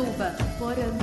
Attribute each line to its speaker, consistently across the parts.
Speaker 1: Poranduba.
Speaker 2: Poranduba.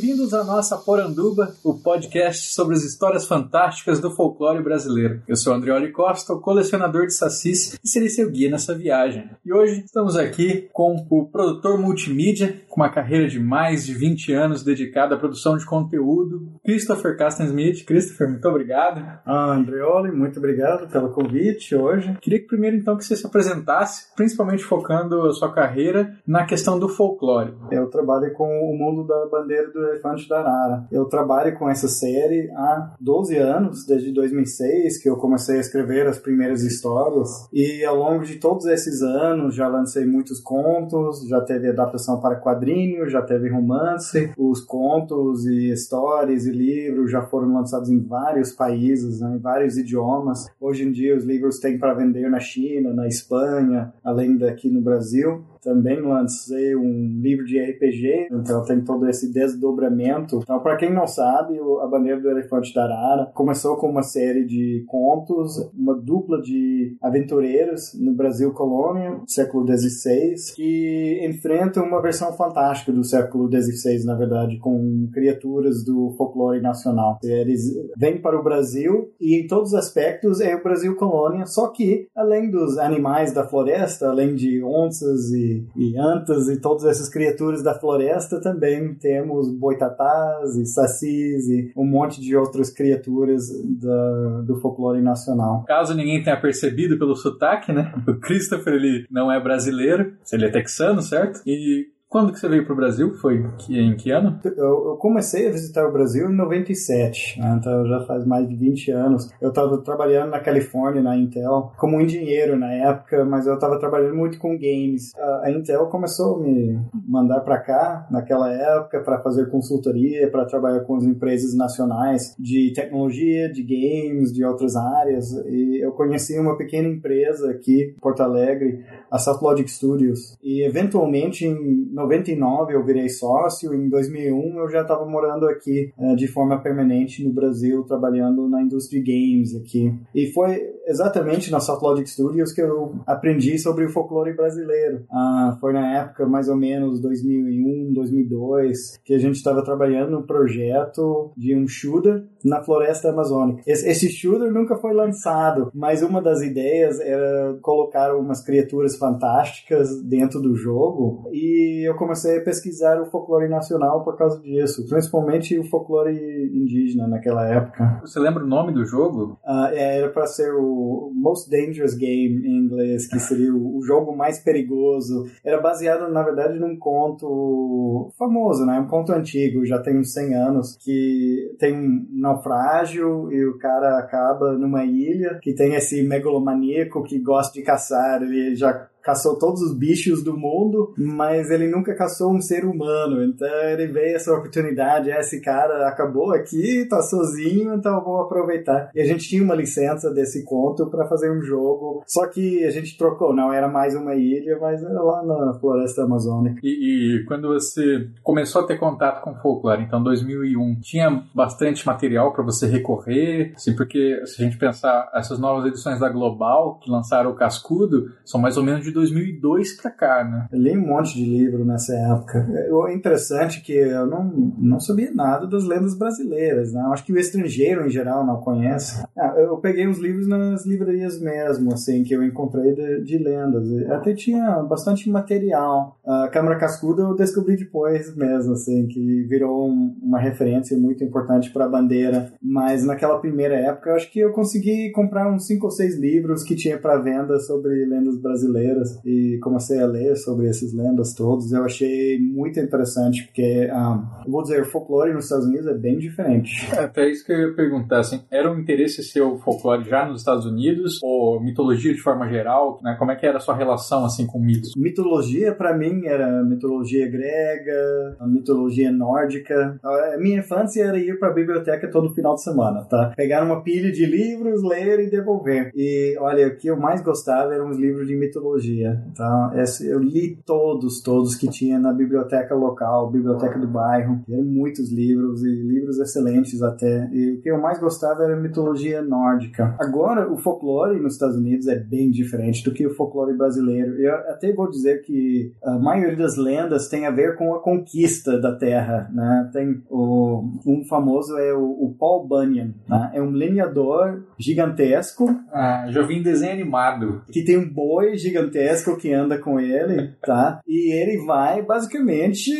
Speaker 3: Bem-vindos à nossa Poranduba, o podcast sobre as histórias fantásticas do folclore brasileiro. Eu sou Andreoli Costa, colecionador de sacis e serei seu guia nessa viagem. E hoje estamos aqui com o produtor multimídia, com uma carreira de mais de 20 anos dedicada à produção de conteúdo, Christopher Castensmith. Christopher, muito obrigado.
Speaker 4: Ah, Andreoli, muito obrigado pelo convite hoje.
Speaker 3: Queria que primeiro então que você se apresentasse, principalmente focando a sua carreira na questão do folclore.
Speaker 4: Eu trabalho com o mundo da bandeira do Elefante da Arara. Eu trabalho com essa série há 12 anos, desde 2006, que eu comecei a escrever as primeiras histórias. E ao longo de todos esses anos, já lancei muitos contos, já teve adaptação para quadrinhos, já teve romance. Os contos e histórias e livros já foram lançados em vários países, né, em vários idiomas. Hoje em dia, os livros têm para vender na China, na Espanha, além daqui no Brasil. Também lancei um livro de RPG, então tem todo esse desdobramento. Então, para quem não sabe, A Bandeira do Elefante da Arara começou com uma série de contos, uma dupla de aventureiros no Brasil colônia, século XVI, que enfrentam uma versão fantástica do século XVI, na verdade, com criaturas do folclore nacional. Eles vêm para o Brasil e, em todos os aspectos, é o Brasil colônia, só que, além dos animais da floresta, além de onças e e, antas e todas essas criaturas da floresta, também temos boitatás e sacis e um monte de outras criaturas da, do folclore nacional.
Speaker 3: Caso ninguém tenha percebido pelo sotaque, né? O Christopher, ele não é brasileiro, ele é texano, certo? E quando que você veio para o Brasil? Foi em que ano?
Speaker 4: Eu, comecei a visitar o Brasil em 97, né? então já faz mais de 20 anos. Eu estava trabalhando na Califórnia, na Intel, como engenheiro na época, mas eu estava trabalhando muito com games. A, Intel começou a me mandar para cá, naquela época, para fazer consultoria, para trabalhar com as empresas nacionais de tecnologia, de games, de outras áreas. E eu conheci uma pequena empresa aqui, em Porto Alegre, a South Logic Studios. E eventualmente, em 99 eu virei sócio, em 2001 eu já estava morando aqui uh, de forma permanente no Brasil, trabalhando na indústria de games aqui. E foi exatamente na South Logic Studios que eu aprendi sobre o folclore brasileiro. Uh, foi na época mais ou menos 2001, 2002, que a gente estava trabalhando no projeto de um shooter na floresta amazônica. Esse, esse shooter nunca foi lançado, mas uma das ideias era colocar umas criaturas fantásticas dentro do jogo e eu comecei a pesquisar o folclore nacional por causa disso, principalmente o folclore indígena naquela época.
Speaker 3: Você lembra o nome do jogo?
Speaker 4: Uh, era para ser o Most Dangerous Game em inglês, que seria o, jogo mais perigoso. Era baseado, na verdade, num conto famoso, né? Um conto antigo, já tem uns 100 anos, que tem um naufrágio e o cara acaba numa ilha que tem esse megalomaníaco que gosta de caçar. Ele já caçou todos os bichos do mundo, mas ele nunca caçou um ser humano. Então ele veio essa oportunidade, esse cara acabou aqui, tá sozinho, então vou aproveitar. E a gente tinha uma licença desse conto para fazer um jogo, só que a gente trocou, não era mais uma ilha, mas era lá na floresta amazônica.
Speaker 3: E, e quando você começou a ter contato com folclore, então 2001, tinha bastante material para você recorrer, assim, porque se a gente pensar essas novas edições da Global que lançaram o Cascudo, são mais ou menos de 2002 pra cá, né?
Speaker 4: Eu li um monte de livro nessa época. O interessante é que eu não, não sabia nada das lendas brasileiras, né? Acho que o estrangeiro, em geral, não conhece. Ah, eu peguei uns livros nas livrarias mesmo, assim, que eu encontrei de, de lendas. Até tinha bastante material. A Câmara Cascuda eu descobri depois mesmo, assim, que virou um, uma referência muito importante para a bandeira. Mas naquela primeira época, eu acho que eu consegui comprar uns cinco ou seis livros que tinha para venda sobre lendas brasileiras e comecei a ler sobre essas lendas todas. Eu achei muito interessante, porque, um, eu vou dizer, o folclore nos Estados Unidos é bem diferente.
Speaker 3: É, até isso que eu ia perguntar, assim, era um interesse seu folclore já nos Estados Unidos, ou mitologia de forma geral, né? Como é que era a sua relação, assim, com mitos?
Speaker 4: Mitologia, para mim, era mitologia grega, mitologia nórdica. A minha infância era ir para a biblioteca todo final de semana, tá? Pegar uma pilha de livros, ler e devolver. E, olha, o que eu mais gostava eram os livros de mitologia Então, eu li todos, todos que tinha na biblioteca local, biblioteca do bairro. Eram muitos livros e livros excelentes até. E o que eu mais gostava era mitologia nórdica. Agora, o folclore nos Estados Unidos é bem diferente do que o folclore brasileiro. Eu até vou dizer que a maioria das lendas tem a ver com a conquista da Terra, né? Tem o, um famoso é o, o Paul Bunyan, né? É um lenhador gigantesco.
Speaker 3: Ah, já vi em desenho animado.
Speaker 4: Que tem um boi gigantesco que anda com ele, tá? E ele vai basicamente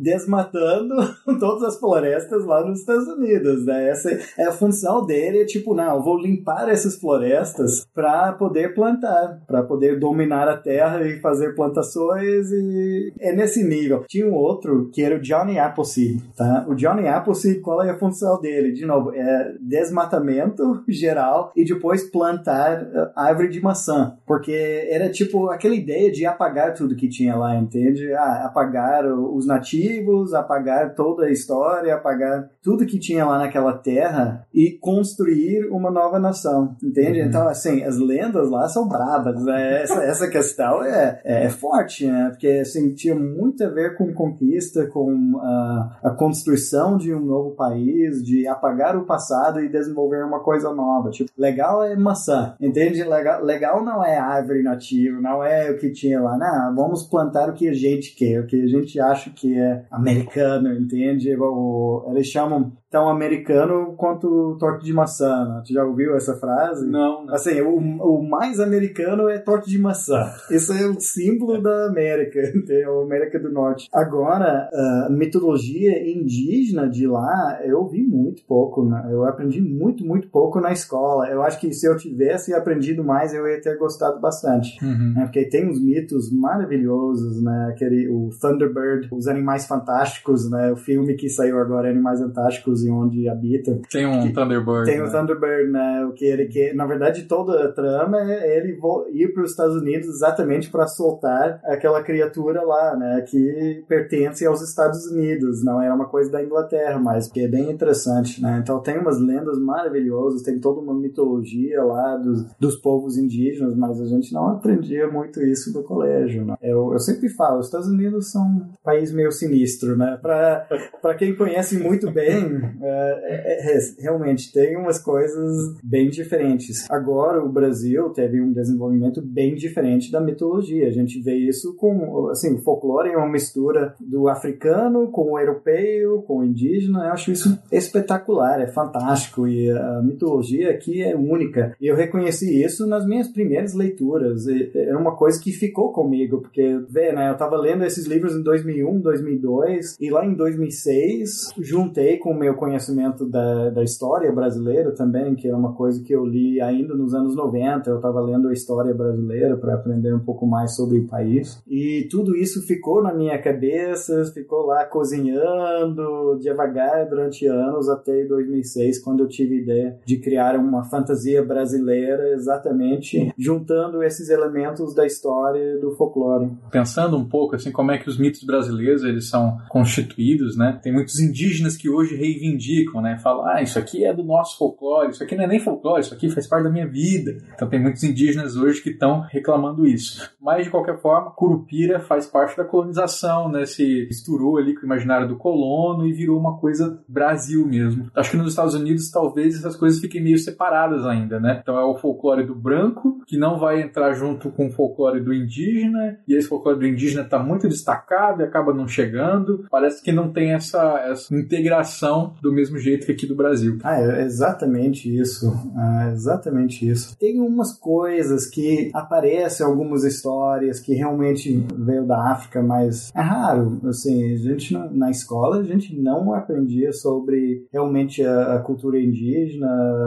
Speaker 4: desmatando todas as florestas lá nos Estados Unidos, né? Essa é a função dele, é tipo, não, eu vou limpar essas florestas para poder plantar, para poder dominar a terra e fazer plantações e é nesse nível. Tinha um outro que era o Johnny Appleseed, tá? O Johnny Appleseed, qual é a função dele? De novo, é desmatamento geral e depois plantar uh, árvore de maçã, porque era tipo aquela ideia de apagar tudo que tinha lá, entende? Ah, apagar os nativos, apagar toda a história, apagar tudo que tinha lá naquela terra e construir uma nova nação, entende? Uhum. Então, assim, as lendas lá são bravas, né? Essa, essa questão é, é, forte, né? Porque, assim, tinha muito a ver com conquista, com a, a construção de um novo país, de apagar o passado e desenvolver uma coisa nova. Tipo, legal é maçã, entende? Legal, legal não é árvore nativa, não é o que tinha lá. Não, vamos plantar o que a gente quer, o que a gente acha que é americano, entende? O, eles chamam tão americano quanto torta de maçã. Né? Tu já ouviu essa frase?
Speaker 3: Não. não.
Speaker 4: Assim, o, o mais americano é torta de maçã. Esse é o símbolo da América, a América do Norte. Agora, a mitologia indígena de lá, eu vi muito pouco. Né? Eu aprendi muito, muito pouco na escola. Eu acho que se eu tivesse aprendido mais, eu ia ter gostado bastante.
Speaker 3: Uhum.
Speaker 4: Né? Porque tem uns mitos maravilhosos, né? Aquele, o Thunderbird, os Animais Fantásticos, né? O filme que saiu agora, Animais Fantásticos, e onde habita.
Speaker 3: Tem um Thunderbird.
Speaker 4: Tem né? um Thunderbird, né? O que ele que na verdade toda a trama é ele ir para os Estados Unidos exatamente para soltar aquela criatura lá, né? Que pertence aos Estados Unidos, não é uma coisa da Inglaterra, mas que é bem interessante, né? Então tem umas lendas maravilhosas, tem toda uma mitologia lá dos, dos povos indígenas, mas a gente não aprendia muito isso no colégio, né? Eu, eu sempre falo, os Estados Unidos são um país meio sinistro, né? Para quem conhece muito bem, é, é, é, realmente tem umas coisas bem diferentes. Agora o Brasil teve um desenvolvimento bem diferente da mitologia. A gente vê isso com, assim, o folclore é uma mistura do africano com o europeu, com o indígena. Eu acho isso espetacular, é fantástico e a mitologia aqui é única. E eu reconheci isso nas minhas primeiras leituras. Era uma coisa que ficou comigo, porque, vê, né, eu estava lendo esses livros em 2001, 2002 e lá em 2006 juntei com o meu conhecimento da, da história brasileira também, que é uma coisa que eu li ainda nos anos 90. Eu estava lendo a história brasileira para aprender um pouco mais sobre o país. E tudo isso ficou na minha cabeça, ficou lá cozinhando devagar durante anos até 2006, quando eu tive a ideia de criar uma fantasia brasileira exatamente juntando esses elementos da história do folclore.
Speaker 3: Pensando um pouco assim como é que os mitos brasileiros eles são constituídos, né? Tem muitos indígenas que hoje reivindicam reivindicam, né? Falam, ah, isso aqui é do nosso folclore, isso aqui não é nem folclore, isso aqui faz parte da minha vida. Então tem muitos indígenas hoje que estão reclamando isso. Mas, de qualquer forma, Curupira faz parte da colonização, né? Se misturou ali com o imaginário do colono e virou uma coisa Brasil mesmo. Acho que nos Estados Unidos talvez essas coisas fiquem meio separadas ainda, né? Então é o folclore do branco, que não vai entrar junto com o folclore do indígena, e esse folclore do indígena está muito destacado e acaba não chegando. Parece que não tem essa, essa integração do mesmo jeito que aqui do Brasil.
Speaker 4: Ah, é exatamente isso. É exatamente isso. Tem umas coisas que aparecem algumas histórias que realmente veio da África, mas é raro. Assim, a gente não, na escola a gente não aprendia sobre realmente a, a cultura indígena,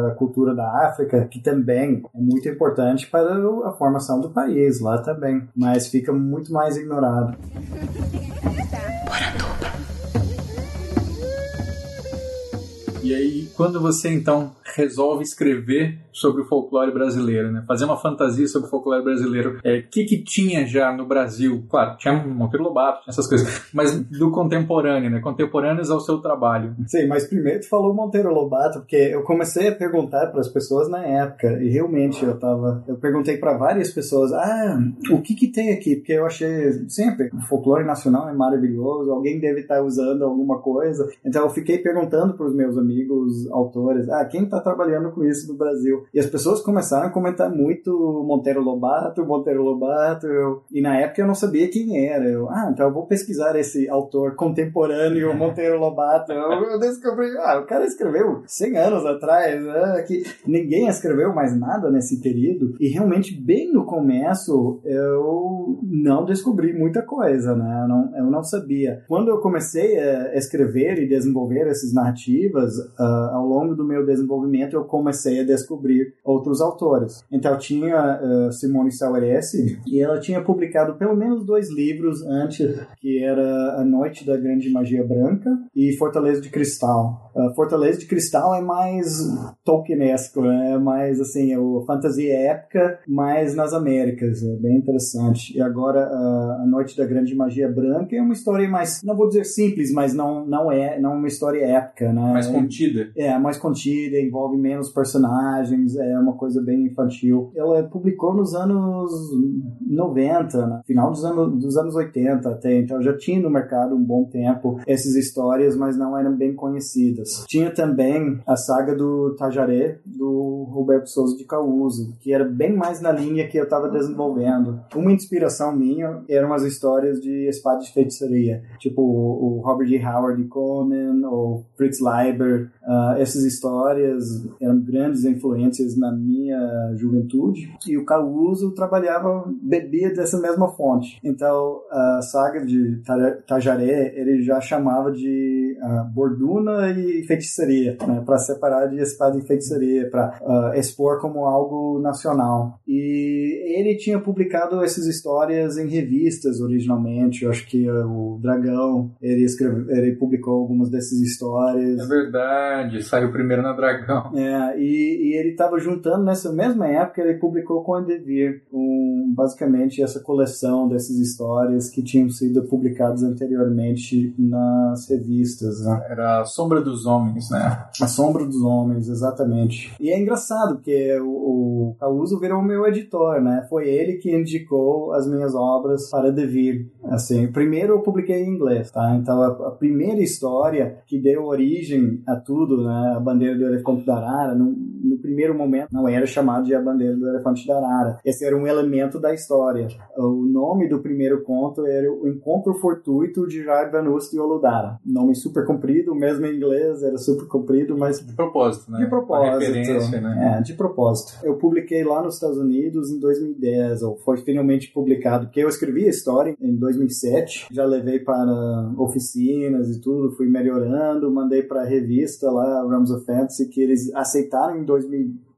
Speaker 4: a cultura da África, que também é muito importante para a formação do país lá também, mas fica muito mais ignorado.
Speaker 3: E aí, quando você então resolve escrever sobre o folclore brasileiro, né? Fazer uma fantasia sobre o folclore brasileiro. O é, que que tinha já no Brasil? Claro, tinha Monteiro Lobato, tinha essas coisas, mas do contemporâneo, né? Contemporâneos ao seu trabalho.
Speaker 4: Sim, mas primeiro tu falou Monteiro Lobato, porque eu comecei a perguntar para as pessoas na época, e realmente eu tava, eu perguntei para várias pessoas, ah, o que que tem aqui? Porque eu achei sempre, o folclore nacional é maravilhoso, alguém deve estar tá usando alguma coisa. Então eu fiquei perguntando para os meus amigos autores, ah, quem está trabalhando com isso no Brasil? E as pessoas começaram a comentar muito Monteiro Lobato, Monteiro Lobato, eu, e na época eu não sabia quem era. Eu, ah, então eu vou pesquisar esse autor contemporâneo, Monteiro Lobato. Eu, eu descobri, ah, o cara escreveu 100 anos atrás, né, que ninguém escreveu mais nada nesse período, e realmente bem no começo eu não descobri muita coisa, né, eu não, eu não sabia. Quando eu comecei a escrever e desenvolver essas narrativas, uh, ao longo do meu desenvolvimento eu comecei a descobrir outros autores. Então tinha uh, Simone Saueresse e ela tinha publicado pelo menos dois livros antes, que era A Noite da Grande Magia Branca e Fortaleza de Cristal. Uh, Fortaleza de Cristal é mais Tolkienesco, né? é mais assim, é o fantasia épica, mais nas Américas, é bem interessante. E agora uh, A Noite da Grande Magia Branca é uma história mais, não vou dizer simples, mas não, não é não é uma história épica, né?
Speaker 3: Mais contida.
Speaker 4: É, mais contida, envolve menos personagens, é uma coisa bem infantil. Ela publicou nos anos 90, né? final dos anos, dos anos 80 até, então já tinha no mercado um bom tempo essas histórias, mas não eram bem conhecidas. Tinha também a saga do Tajaré, do Roberto Souza de Causo, que era bem mais na linha que eu estava desenvolvendo. Uma inspiração minha eram as histórias de espada de feitiçaria, tipo o Robert G. Howard de Conan ou Fritz Leiber. Uh, essas histórias eram grandes influências na minha juventude e o Causo trabalhava, bebia dessa mesma fonte. Então, a saga de Tajaré, ele já chamava de uh, borduna e feitiçaria, né, para separar de espada e feitiçaria, para uh, expor como algo nacional. E ele tinha publicado essas histórias em revistas originalmente, eu acho que uh, o Dragão, ele, escreve, ele publicou algumas dessas histórias.
Speaker 3: É verdade, saiu primeiro na Dragão.
Speaker 4: É, e, e ele estava juntando nessa mesma época, ele publicou com a Devir, um, basicamente essa coleção dessas histórias que tinham sido publicadas anteriormente nas revistas. Né?
Speaker 3: Era a Sombra dos Homens, né?
Speaker 4: A Sombra dos Homens, exatamente. E é engraçado, porque o, o Causo virou meu editor, né? Foi ele que indicou as minhas obras para Devir. Assim, primeiro eu publiquei em inglês, tá? Então a, a primeira história que deu origem a tudo, né? A bandeira do elefante da arara, no, no primeiro momento não era chamado de a bandeira do elefante da arara. Esse era um elemento da história. O nome do primeiro conto era O Encontro Fortuito de Jair Vanust e Oludara. Nome super comprido, mesmo em inglês era super comprido, mas...
Speaker 3: De propósito, né?
Speaker 4: De propósito. Né? É, de propósito. Eu publiquei lá nos Estados Unidos em 2010, ou foi finalmente publicado, porque eu escrevi a história em 2007, já levei para oficinas e tudo, fui melhorando, mandei para a revista lá, Realms of Fantasy, que eles aceitaram em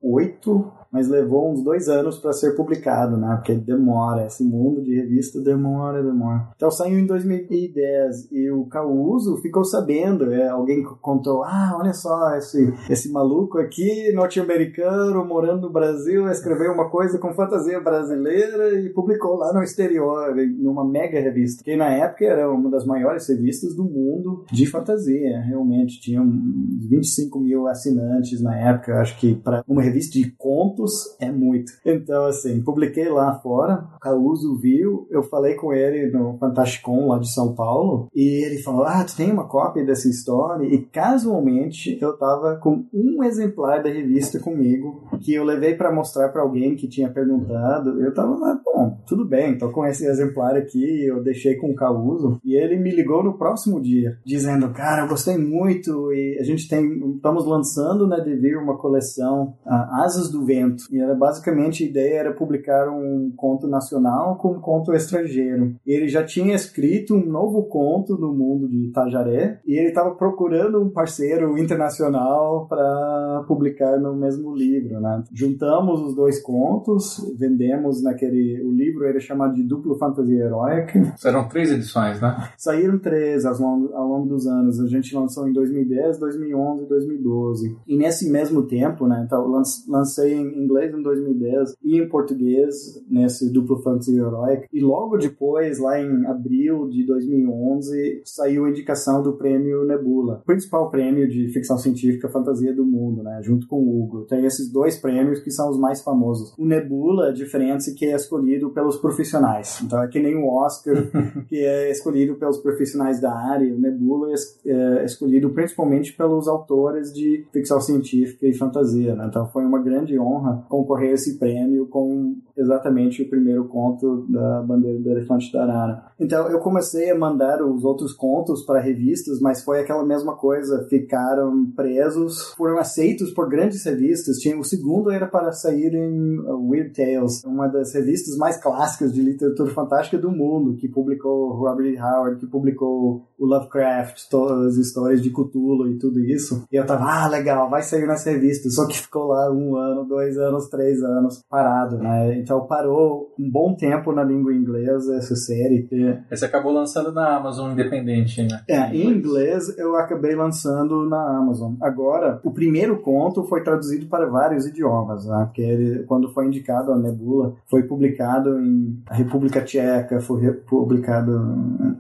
Speaker 4: 2008 mas levou uns dois anos para ser publicado, né? Porque demora, esse mundo de revista demora, demora. Então saiu em 2010 e o Causo ficou sabendo, é, alguém contou, ah, olha só, esse, esse maluco aqui, norte-americano, morando no Brasil, escreveu uma coisa com fantasia brasileira e publicou lá no exterior, numa mega revista, que na época era uma das maiores revistas do mundo de fantasia, realmente, tinham 25 mil assinantes na época, acho que para uma revista de contos é muito. Então, assim, publiquei lá fora, o Causo viu, eu falei com ele no Fantasticon lá de São Paulo, e ele falou: Ah, tu tem uma cópia dessa história? E casualmente eu tava com um exemplar da revista comigo, que eu levei para mostrar para alguém que tinha perguntado. Eu tava lá, bom, tudo bem, tô com esse exemplar aqui, eu deixei com o Causo, e ele me ligou no próximo dia, dizendo: Cara, eu gostei muito, e a gente tem, estamos lançando na Devir uma coleção Asas do Vento. E era basicamente a ideia era publicar um conto nacional com um conto estrangeiro. Ele já tinha escrito um novo conto no mundo de Itajaré e ele estava procurando um parceiro internacional para publicar no mesmo livro, né? Juntamos os dois contos, vendemos naquele o livro era chamado de Duplo Fantasia Heróica.
Speaker 3: Eram três edições, né?
Speaker 4: Saíram três ao longo, ao longo dos anos. A gente lançou em 2010, 2011 e 2012. E nesse mesmo tempo, né? Então, lancei em inglês em 2010 e em português nesse Duplo Fantasia Heróica. E logo depois, lá em abril de 2011, saiu a indicação do prêmio Nebula, principal prêmio de ficção científica fantasia do mundo, né? Junto com o Hugo. Tem esses dois prêmios que são os mais famosos. O Nebula, diferente que é escolhido pelos profissionais. Então é que nem o Oscar, que é escolhido pelos profissionais da área. O Nebula é, é escolhido principalmente pelos autores de ficção científica e fantasia. Né? Então foi uma grande honra concorrer a esse prêmio com exatamente o primeiro conto da Bandeira do Elefante da Arara. Então eu comecei a mandar os outros contos para revistas, mas foi aquela mesma coisa. Ficaram presos, foram aceitos por grandes revistas. Tinha, o segundo era para sair em Weird Tales, uma das revistas mais clássicas de literatura fantástica do mundo, que publicou Robert Howard, que publicou o Lovecraft, todas as histórias de Cthulhu e tudo isso. E eu tava, ah, legal, vai sair nessa revista. Só que ficou lá um ano, dois anos, três anos parado, né? Então parou um bom tempo na língua inglesa essa série.
Speaker 3: E... Você acabou lançando na Amazon independente, né?
Speaker 4: É, em inglês eu acabei lançando na Amazon. Agora, o primeiro conto foi traduzido para vários idiomas, né? Porque ele, quando foi indicado a Nebula, foi publicado em República Tcheca, foi publicado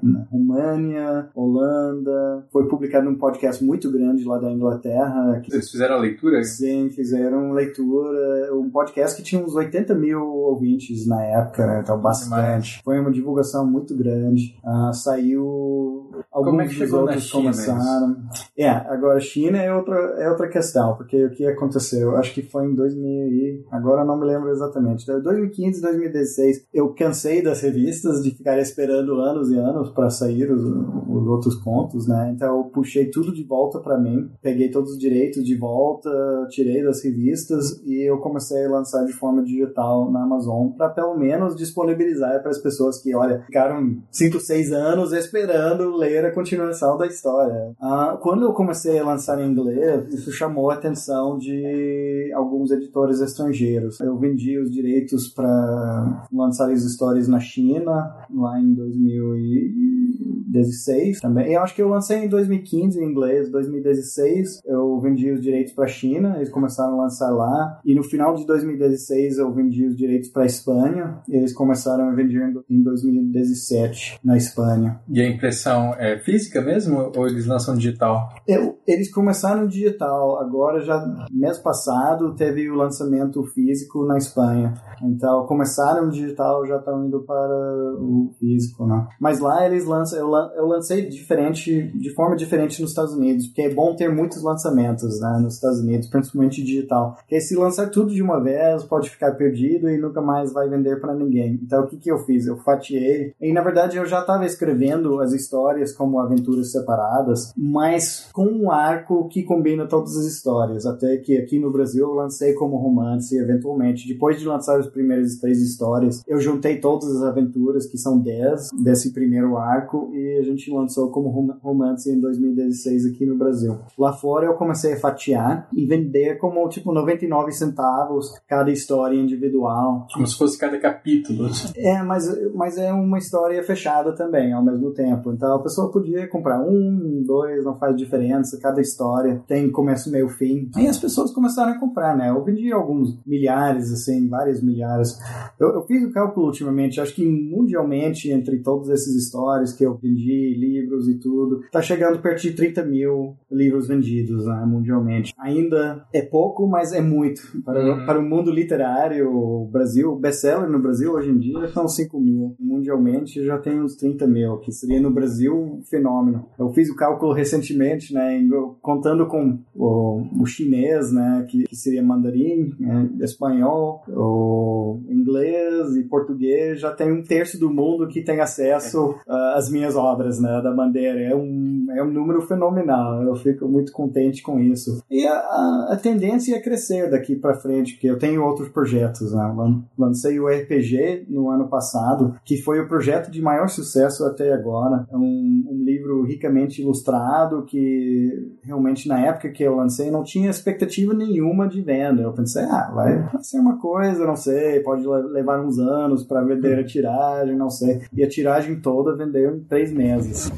Speaker 4: na România, Holanda, foi publicado num podcast muito grande lá da Inglaterra.
Speaker 3: Eles fizeram a leitura?
Speaker 4: Sim, fizeram leitura, um podcast que tinha uns 80 mil ouvintes na época, né? então bastante. Foi uma divulgação muito grande. Uh, saiu alguns
Speaker 3: é
Speaker 4: dos outros começaram. É, agora China é outra, é outra questão, porque o que aconteceu? Acho que foi em 2000 e agora não me lembro exatamente. 2015, 2016, eu cansei das revistas de ficar esperando anos e anos para sair os, os, outros contos, né? Então eu puxei tudo de volta para mim, peguei todos os direitos de volta, tirei das revistas e eu comecei a lançar de forma digital na Amazon para pelo menos disponibilizar para as pessoas que, olha, ficaram 5, 6 anos esperando ler a continuação da história. Ah, quando eu comecei a lançar em inglês, isso chamou a atenção de alguns editores estrangeiros. Eu vendi os direitos para lançar as histórias na China, lá em 2016 também. Eu acho que eu lancei em 2015 em inglês, 2016 eu vendi os direitos para a China, eles começaram a lançar lá. E no final de 2016 eu vendi os direitos para a Espanha, eles começaram a vender em 2017 na Espanha.
Speaker 3: E a impressão é física mesmo ou eles lançam digital?
Speaker 4: Eu, eles começaram digital, agora já mês passado teve o lançamento físico na Espanha. Então começaram digital, já estão indo para o físico, né? Mas lá eles lançam, eu, eu lancei diferente, de forma diferente nos Estados Unidos, porque é bom ter muitos lançamentos, né, nos Estados Unidos, principalmente digital. Porque se lançar tudo de uma vez, pode ficar perdido e nunca mais vai vender para ninguém. Então o que que eu fiz? Eu fatiei. E na verdade eu já estava escrevendo as histórias como aventuras separadas, mas com um arco que combina todas as histórias. Até que aqui no Brasil eu lancei como romance, eventualmente. Depois de lançar as primeiras três histórias, eu juntei todas as aventuras, que são dez, desse primeiro arco, e a gente lançou como romance em 2016 aqui no Brasil. Lá fora eu comecei a fatiar e vender como tipo 99 centavos cada história individual.
Speaker 3: Como se fosse cada capítulo.
Speaker 4: É, mas, mas é uma história fechada também ao mesmo tempo. Então a pessoa podia comprar um, dois, não faz diferença. Cada história tem começo, meio, fim. E as pessoas começaram a comprar, né? Eu vendi alguns milhares, assim, várias milhares. Eu, eu fiz o cálculo ultimamente, acho que mundialmente, entre todas essas histórias que eu vendi, livros e tudo, tá chegando perto de 30 mil livros vendidos né, mundialmente. Ainda é pouco, mas é muito. Para, uhum. para o mundo literário, o Brasil, best-seller no Brasil hoje em dia são 5 mil. Mundialmente já tem uns 30 mil, que seria no Brasil fenômeno. Eu fiz o cálculo recentemente, né, contando com o, o chinês, né, que, que seria mandarim, né, espanhol, o inglês e português, já tem um terço do mundo que tem acesso uh, às minhas obras né, da bandeira. É um, é um número fenomenal. Eu fico muito contente com isso. E a, a, a tendência é crescer daqui para frente, porque eu tenho outros projetos. Né? Lancei o RPG no ano passado, que foi o projeto de maior sucesso até agora. É um, um livro ricamente ilustrado que realmente na época que eu lancei não tinha expectativa nenhuma de venda. Eu pensei, ah, vai ser uma coisa, não sei, pode levar uns anos para vender a tiragem, não sei. E a tiragem toda vendeu em três meses.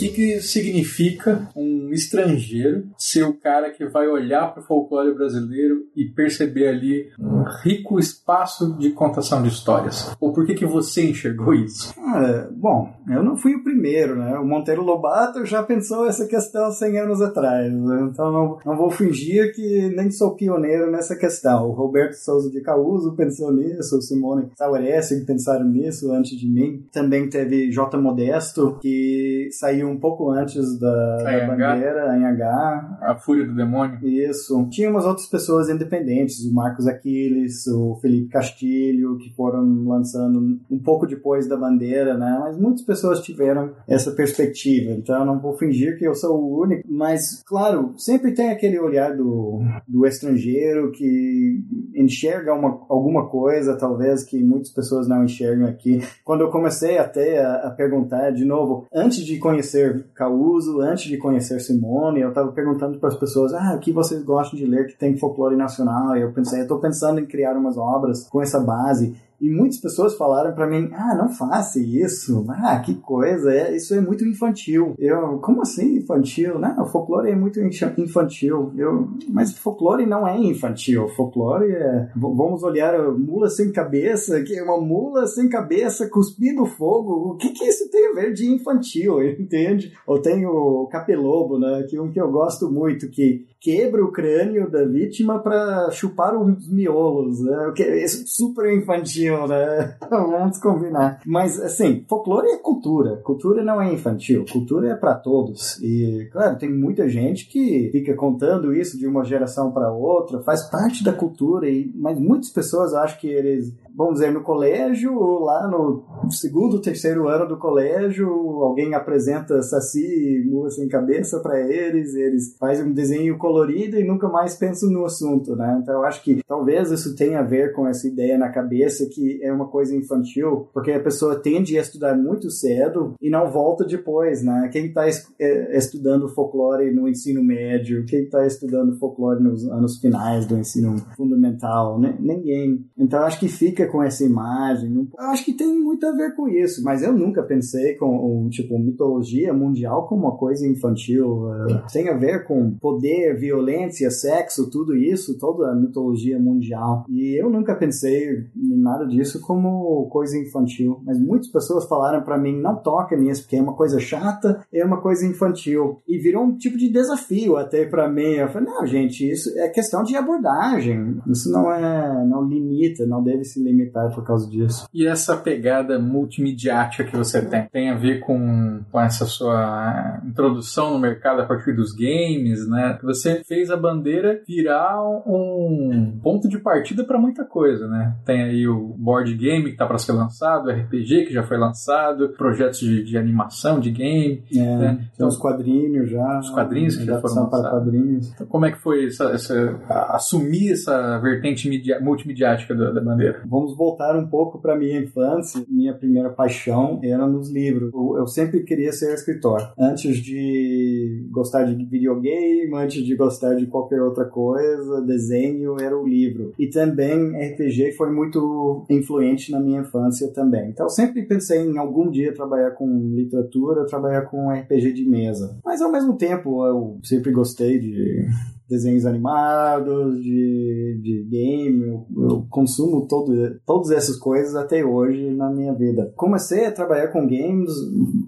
Speaker 3: Que, que significa um estrangeiro ser o cara que vai olhar para o folclore brasileiro e perceber ali um rico espaço de contação de histórias? Ou por que, que você enxergou isso?
Speaker 4: Ah, bom, eu não fui o primeiro, né? O Monteiro Lobato já pensou essa questão 100 anos atrás, né? então não, não vou fingir que nem sou pioneiro nessa questão. O Roberto Souza de Causo pensou nisso, o Simone Saueresse pensaram nisso antes de mim. Também teve J. Modesto, que saiu um pouco antes da, da bandeira, em H.
Speaker 3: A Fúria do Demônio.
Speaker 4: Isso. Tinha umas outras pessoas independentes, o Marcos Aquiles, o Felipe Castilho, que foram lançando um pouco depois da bandeira, né? Mas muitas pessoas tiveram essa perspectiva, então eu não vou fingir que eu sou o único, mas, claro, sempre tem aquele olhar do, do estrangeiro que enxerga uma, alguma coisa, talvez, que muitas pessoas não enxergam aqui. Quando eu comecei até a, a perguntar, de novo, antes de conhecer Causo, antes de conhecer Simone, eu estava perguntando para as pessoas, ah, o que vocês gostam de ler que tem folclore nacional? E eu pensei, eu estou pensando em criar umas obras com essa base. E muitas pessoas falaram para mim: ah, não faça isso, ah, que coisa, é, isso é muito infantil. Eu, como assim infantil? Não, folclore é muito infantil. Eu, mas folclore não é infantil. Folclore é. Vamos olhar a mula sem cabeça, que é uma mula sem cabeça cuspindo fogo. O que, que isso tem a ver de infantil? Entende? Ou tem o Capelobo, né? Que é um que eu gosto muito, que quebra o crânio da vítima para chupar os miolos, né? Que é super infantil, né? Vamos combinar. Mas, assim, folclore é cultura. Cultura não é infantil. Cultura é para todos. E, claro, tem muita gente que fica contando isso de uma geração para outra, faz parte da cultura, e, mas muitas pessoas acham que eles vamos dizer, no colégio, lá no segundo, terceiro ano do colégio, alguém apresenta Saci Mula Sem Cabeça para eles, eles fazem um desenho colorido e nunca mais pensam no assunto, né? Então eu acho que talvez isso tenha a ver com essa ideia na cabeça que é uma coisa infantil, porque a pessoa tende a estudar muito cedo e não volta depois, né? Quem está é, estudando folclore no ensino médio, quem está estudando folclore nos anos finais do ensino fundamental, né? ninguém. Então eu acho que fica com essa imagem. Eu acho que tem muito a ver com isso, mas eu nunca pensei com, tipo, mitologia mundial como uma coisa infantil. Uh, tem a ver com poder, violência, sexo, tudo isso, toda a mitologia mundial. E eu nunca pensei em nada disso como coisa infantil. Mas muitas pessoas falaram para mim, não toca nisso, porque é uma coisa chata, é uma coisa infantil. E virou um tipo de desafio até para mim. Eu falei, não, gente, isso é questão de abordagem. Isso não é, não limita, não deve se limitar por causa disso.
Speaker 3: E essa pegada multimediática que você tem, tem a ver com, com essa sua introdução no mercado a partir dos games, né? Você fez a bandeira virar um ponto de partida para muita coisa, né? Tem aí o board game que tá para ser lançado, RPG que já foi lançado, projetos de, de animação de game,
Speaker 4: é, né? Então, os quadrinhos já.
Speaker 3: Os quadrinhos que já foram lançados.
Speaker 4: para quadrinhos.
Speaker 3: Então, como é que foi essa, essa assumir essa vertente media, multimediática da, da bandeira?
Speaker 4: Vamos voltar um pouco para minha infância. Minha primeira paixão era nos livros. Eu sempre queria ser escritor. Antes de gostar de videogame, antes de gostar de qualquer outra coisa, desenho era o livro. E também RPG foi muito influente na minha infância também. Então eu sempre pensei em algum dia trabalhar com literatura, trabalhar com RPG de mesa. Mas ao mesmo tempo eu sempre gostei de desenhos animados, de, de game, eu, eu consumo todo, todas essas coisas até hoje na minha vida. Comecei a trabalhar com games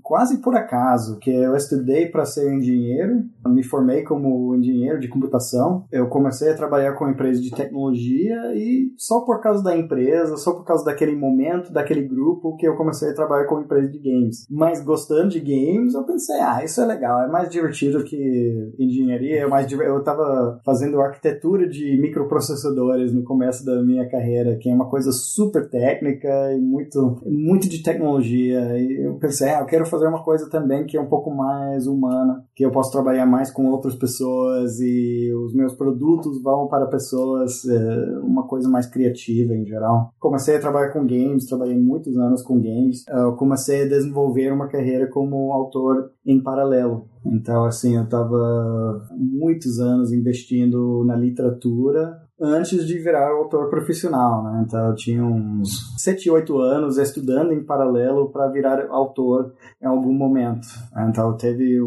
Speaker 4: quase por acaso, que eu estudei para ser engenheiro, me formei como engenheiro de computação, eu comecei a trabalhar com empresa de tecnologia e só por causa da empresa, só por causa daquele momento, daquele grupo que eu comecei a trabalhar com empresa de games. Mas gostando de games, eu pensei, ah, isso é legal, é mais divertido que engenharia, é mais eu tava estava fazendo arquitetura de microprocessadores no começo da minha carreira, que é uma coisa super técnica e muito, muito de tecnologia. E eu pensei, ah, eu quero fazer uma coisa também que é um pouco mais humana, que eu posso trabalhar mais com outras pessoas e os meus produtos vão para pessoas, é, uma coisa mais criativa em geral. Comecei a trabalhar com games, trabalhei muitos anos com games. Eu comecei a desenvolver uma carreira como autor em paralelo. Então, assim, eu estava muitos anos investindo na literatura antes de virar autor profissional, né? Então, eu tinha uns 7, 8 anos estudando em paralelo para virar autor em algum momento. Então, teve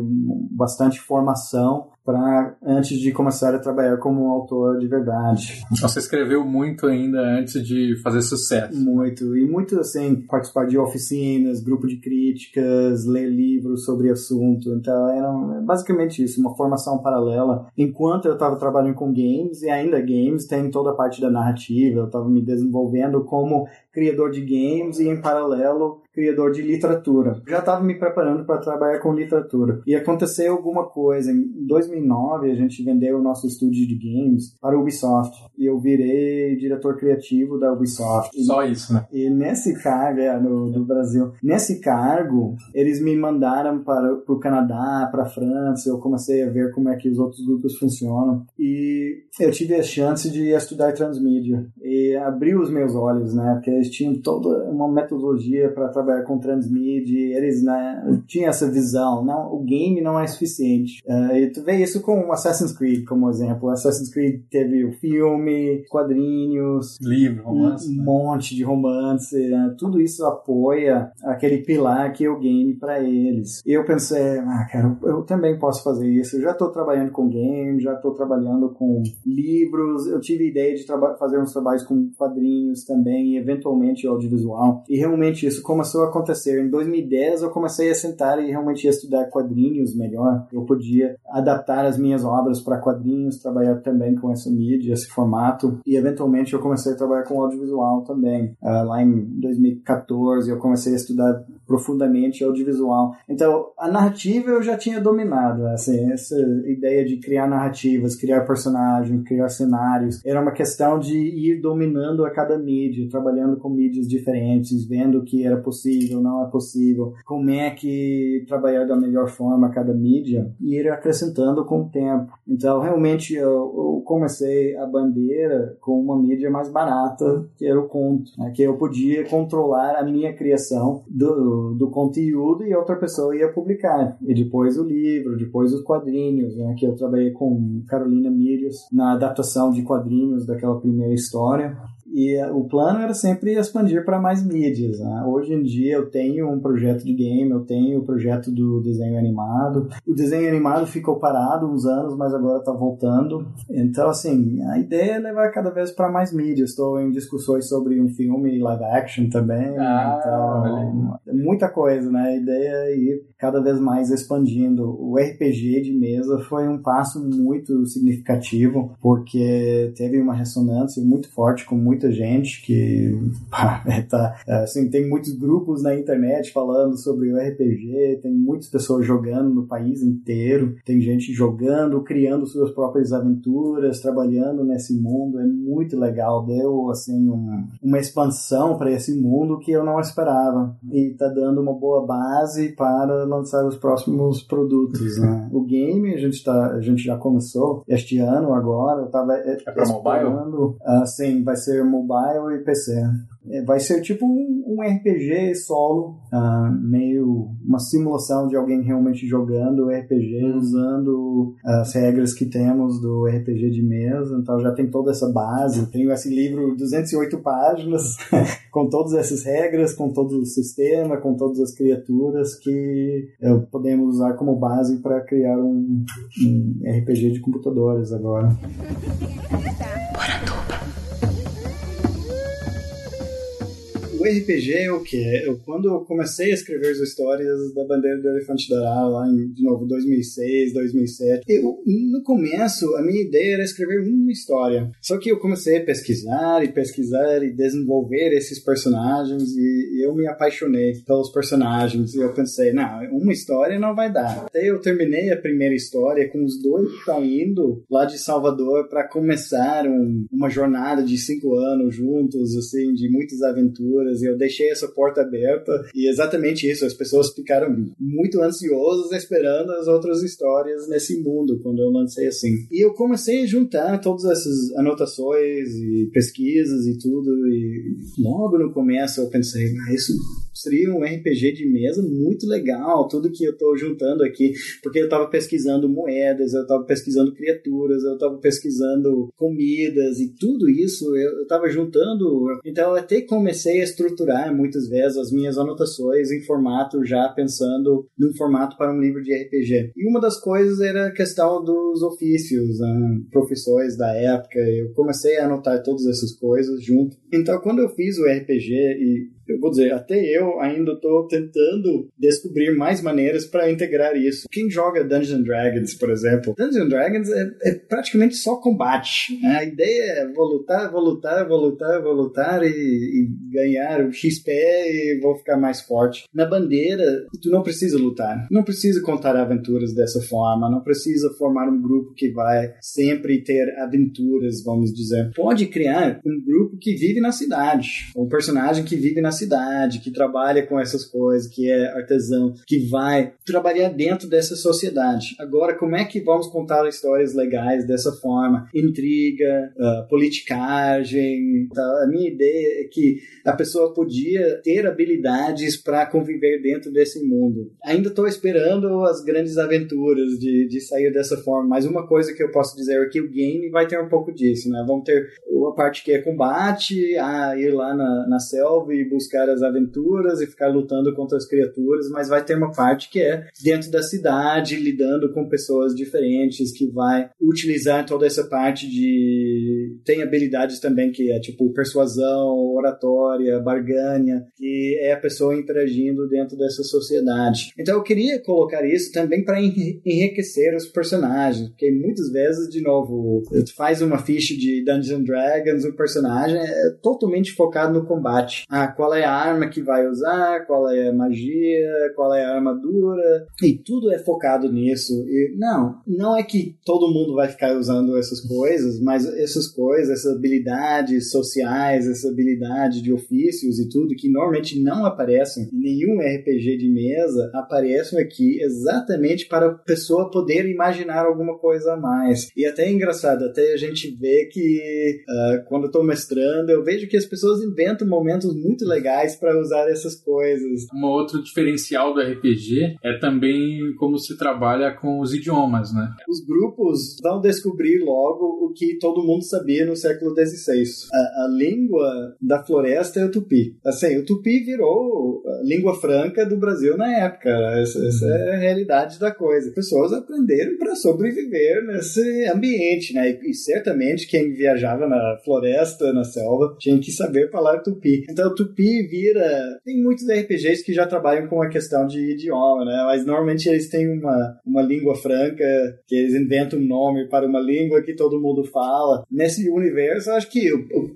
Speaker 4: bastante formação para antes de começar a trabalhar como autor de verdade.
Speaker 3: Você escreveu muito ainda antes de fazer sucesso.
Speaker 4: Muito e muito assim participar de oficinas, grupo de críticas, ler livros sobre assunto. Então era basicamente isso, uma formação paralela. Enquanto eu estava trabalhando com games e ainda games tem toda a parte da narrativa. Eu estava me desenvolvendo como criador de games e em paralelo criador de literatura. Já estava me preparando para trabalhar com literatura. E aconteceu alguma coisa. Em 2009, a gente vendeu o nosso estúdio de games para a Ubisoft. E eu virei diretor criativo da Ubisoft.
Speaker 3: Só isso, né?
Speaker 4: E nesse cargo, é, no, no Brasil, nesse cargo, eles me mandaram para o Canadá, para a França. Eu comecei a ver como é que os outros grupos funcionam. E eu tive a chance de estudar transmídia. E abriu os meus olhos, né? Porque eles tinham toda uma metodologia para trabalhar trabalhar com transmídia, eles né, tinham essa visão, não, o game não é suficiente. Uh, e tu vê isso com Assassin's Creed como exemplo. Assassin's Creed teve o filme, quadrinhos,
Speaker 3: livro, romance,
Speaker 4: um né? monte de romance, né? tudo isso apoia aquele pilar que é o game para eles. E eu pensei, ah, cara, eu também posso fazer isso. Eu já estou trabalhando com game, já estou trabalhando com livros. Eu tive ideia de fazer uns trabalhos com quadrinhos também, e eventualmente audiovisual. E realmente isso começou começou a acontecer. Em 2010 eu comecei a sentar e realmente estudar quadrinhos melhor. Eu podia adaptar as minhas obras para quadrinhos, trabalhar também com essa mídia, esse formato. E eventualmente eu comecei a trabalhar com audiovisual também. Uh, lá em 2014 eu comecei a estudar profundamente audiovisual. Então, a narrativa eu já tinha dominado, assim, essa ideia de criar narrativas, criar personagens, criar cenários, era uma questão de ir dominando a cada mídia, trabalhando com mídias diferentes, vendo o que era possível, não é possível, como é que trabalhar da melhor forma cada mídia e ir acrescentando com o tempo. Então, realmente eu, eu comecei a bandeira com uma mídia mais barata, que era o conto, né, que eu podia controlar a minha criação do do, conteúdo e outra pessoa ia publicar. E depois o livro, depois os quadrinhos, né? Que eu trabalhei com Carolina Milhos na adaptação de quadrinhos daquela primeira história. E o plano era sempre expandir para mais mídias. Né? Hoje em dia eu tenho um projeto de game, eu tenho o projeto do desenho animado. O desenho animado ficou parado uns anos, mas agora está voltando. Então, assim, a ideia é levar cada vez para mais mídias. Estou em discussões sobre um filme live action também. Ah, então, é muita coisa, né? A ideia é ir cada vez mais expandindo. O RPG de mesa foi um passo muito significativo, porque teve uma ressonância muito forte com muita gente que é, tá, assim, tem muitos grupos na internet falando sobre o RPG, tem muitas pessoas jogando no país inteiro, tem gente jogando, criando suas próprias aventuras, trabalhando nesse mundo, é muito legal, deu assim um, uma expansão para esse mundo que eu não esperava e tá dando uma boa base para lançar os próximos produtos, né? O game a gente tá, a gente já começou este ano agora, eu tava
Speaker 3: é, é para mobile?
Speaker 4: Assim, vai ser mobile e PC. É, vai ser tipo um, um RPG solo, uh, meio uma simulação de alguém realmente jogando RPG, uhum. usando as regras que temos do RPG de mesa. Então já tem toda essa base. Tenho esse livro, 208 páginas, com todas essas regras, com todo o sistema, com todas as criaturas que uh, podemos usar como base para criar um, um RPG de computadores agora. RPG é o quê? Eu, quando eu comecei a escrever as histórias da Bandeira do Elefante Arara, lá em, de novo, 2006, 2007, eu, no começo, a minha ideia era escrever uma história. Só que eu comecei a pesquisar e pesquisar e desenvolver esses personagens e, e eu me apaixonei pelos personagens e eu pensei, não, uma história não vai dar. Até eu terminei a primeira história com os dois que estão indo lá de Salvador para começar um, uma jornada de cinco anos juntos, assim, de muitas aventuras. E eu deixei essa porta aberta e exatamente isso. As pessoas ficaram muito ansiosas esperando as outras histórias nesse mundo quando eu lancei assim. E eu comecei a juntar todas essas anotações e pesquisas e tudo. E logo no começo eu pensei, ah, isso seria um RPG de mesa muito legal, tudo que eu estou juntando aqui, porque eu estava pesquisando moedas, eu estava pesquisando criaturas, eu estava pesquisando comidas e tudo isso eu estava juntando. Então eu até comecei a estruturar muitas vezes as minhas anotações em formato já pensando num formato para um livro de RPG. E uma das coisas era a questão dos ofícios, né, profissões da época. Eu comecei a anotar todas essas coisas junto. Então quando eu fiz o RPG e eu vou dizer, até eu ainda estou tentando descobrir mais maneiras para integrar isso. Quem joga Dungeons Dragons, por exemplo, Dungeons Dragons é, é, praticamente só combate. Né? A ideia é vou lutar, vou lutar, vou lutar, vou lutar e, e ganhar o XP e vou ficar mais forte. Na bandeira, tu não precisa lutar, não precisa contar aventuras dessa forma, não precisa formar um grupo que vai sempre ter aventuras, vamos dizer. Pode criar um grupo que vive na cidade, um personagem que vive na cidade, que trabalha com essas coisas, que é artesão, que vai trabalhar dentro dessa sociedade. Agora, como é que vamos contar histórias legais dessa forma? Intriga, uh, politicagem. Tá? A minha ideia é que a pessoa podia ter habilidades para conviver dentro desse mundo. Ainda estou esperando as grandes aventuras de, de sair dessa forma, mas uma coisa que eu posso dizer é que o game vai ter um pouco disso, né? Vamos ter uma parte que é combate, a ir lá na, na selva e buscar buscar as aventuras e ficar lutando contra as criaturas, mas vai ter uma parte que é dentro da cidade, lidando com pessoas diferentes, que vai utilizar toda essa parte de. Tem habilidades também que é tipo persuasão, oratória, barganha, que é a pessoa interagindo dentro dessa sociedade. Então eu queria colocar isso também para enriquecer os personagens, porque muitas vezes, de novo, tu faz uma ficha de Dungeons Dragons, o personagem é totalmente focado no combate. Ah, qual é a arma que vai usar, qual é a magia, qual é a armadura, e tudo é focado nisso. E não, não é que todo mundo vai ficar usando essas coisas, mas essas coisas, essas habilidades sociais, essa habilidade de ofícios e tudo que normalmente não aparecem em nenhum RPG de mesa, aparecem aqui exatamente para a pessoa poder imaginar alguma coisa a mais. E até é engraçado, até a gente vê que uh, quando eu estou mestrando, eu vejo que as pessoas inventam momentos muito legais legais para usar essas coisas.
Speaker 3: Um outro diferencial do RPG é também como se trabalha com os idiomas, né?
Speaker 4: Os grupos vão descobrir logo o que todo mundo sabia no século XVI. A, a língua da floresta é o tupi. Assim, o tupi virou língua franca do Brasil na época. Essa, essa é a realidade da coisa. As pessoas aprenderam para sobreviver nesse ambiente, né? E, e certamente quem viajava na floresta, na selva, tinha que saber falar tupi. Então, o vira. Tem muitos RPGs que já trabalham com a questão de idioma, né? Mas normalmente eles têm uma, uma língua franca, que eles inventam um nome para uma língua que todo mundo fala. Nesse universo, acho que